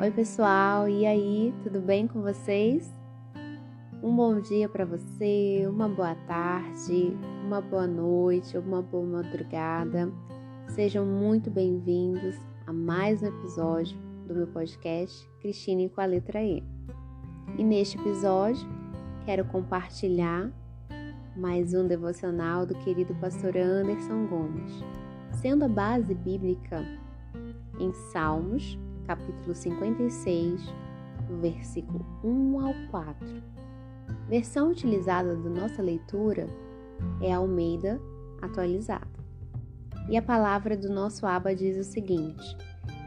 Oi, pessoal, e aí, tudo bem com vocês? Um bom dia para você, uma boa tarde, uma boa noite, uma boa madrugada. Sejam muito bem-vindos a mais um episódio do meu podcast Cristine com a letra E. E neste episódio, quero compartilhar mais um devocional do querido pastor Anderson Gomes, sendo a base bíblica em Salmos, capítulo 56, versículo 1 ao 4. Versão utilizada da nossa leitura é Almeida atualizada. E a palavra do nosso Aba diz o seguinte: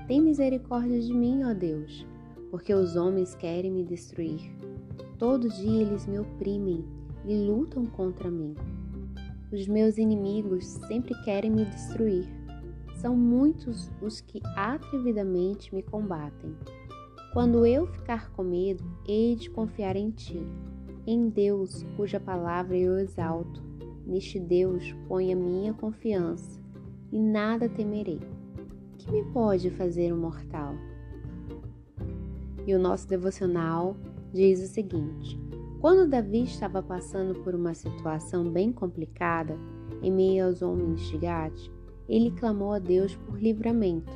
Tem misericórdia de mim, ó Deus, porque os homens querem me destruir. Todo dia eles me oprimem e lutam contra mim. Os meus inimigos sempre querem me destruir. São muitos os que atrevidamente me combatem. Quando eu ficar com medo, hei de confiar em ti, em Deus, cuja palavra eu exalto. Neste Deus ponho a minha confiança e nada temerei. Que me pode fazer um mortal? E o nosso devocional diz o seguinte: quando Davi estava passando por uma situação bem complicada, em meio aos homens de Gade, ele clamou a Deus por livramento,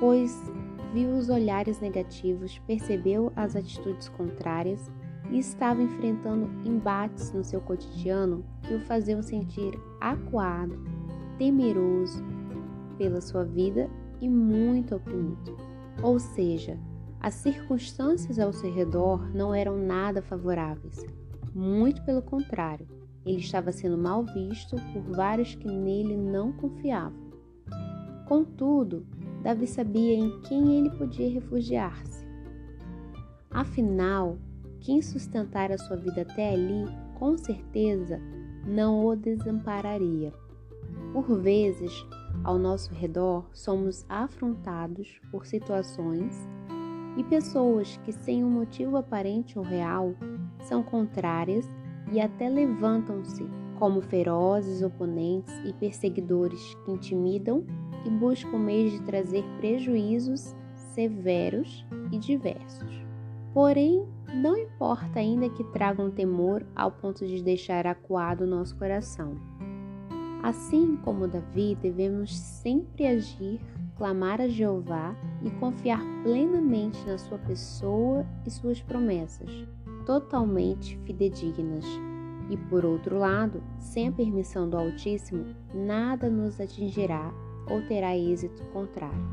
pois viu os olhares negativos, percebeu as atitudes contrárias e estava enfrentando embates no seu cotidiano que o faziam sentir acuado, temeroso pela sua vida e muito oprimido. Ou seja, as circunstâncias ao seu redor não eram nada favoráveis. Muito pelo contrário, ele estava sendo mal visto por vários que nele não confiavam. Contudo, Davi sabia em quem ele podia refugiar-se. Afinal, quem sustentara sua vida até ali, com certeza, não o desampararia. Por vezes, ao nosso redor, somos afrontados por situações e pessoas que, sem um motivo aparente ou real, são contrárias e até levantam-se como ferozes oponentes e perseguidores que intimidam e buscam meios de trazer prejuízos severos e diversos. Porém, não importa ainda que tragam temor ao ponto de deixar acuado o nosso coração. Assim como Davi, devemos sempre agir clamar a Jeová e confiar plenamente na sua pessoa e suas promessas, totalmente fidedignas. E por outro lado, sem a permissão do Altíssimo, nada nos atingirá ou terá êxito contrário.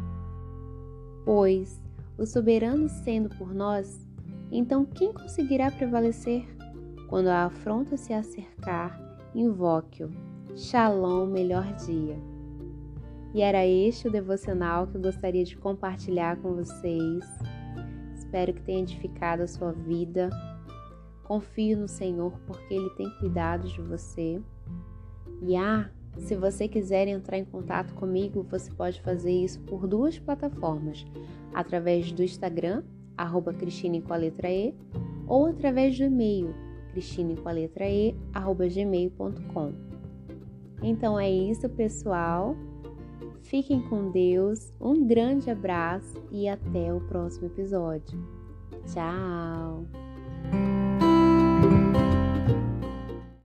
Pois, o soberano sendo por nós, então quem conseguirá prevalecer? Quando a afronta se acercar, invoque-o. Shalom, melhor dia. E era este o devocional que eu gostaria de compartilhar com vocês. Espero que tenha edificado a sua vida. Confio no Senhor porque Ele tem cuidado de você. E ah, se você quiser entrar em contato comigo, você pode fazer isso por duas plataformas: através do Instagram, arroba Cristine com a letra E, ou através do e-mail, cristine com a letra E, arroba gmail.com. Então é isso, pessoal. Fiquem com Deus, um grande abraço e até o próximo episódio. Tchau!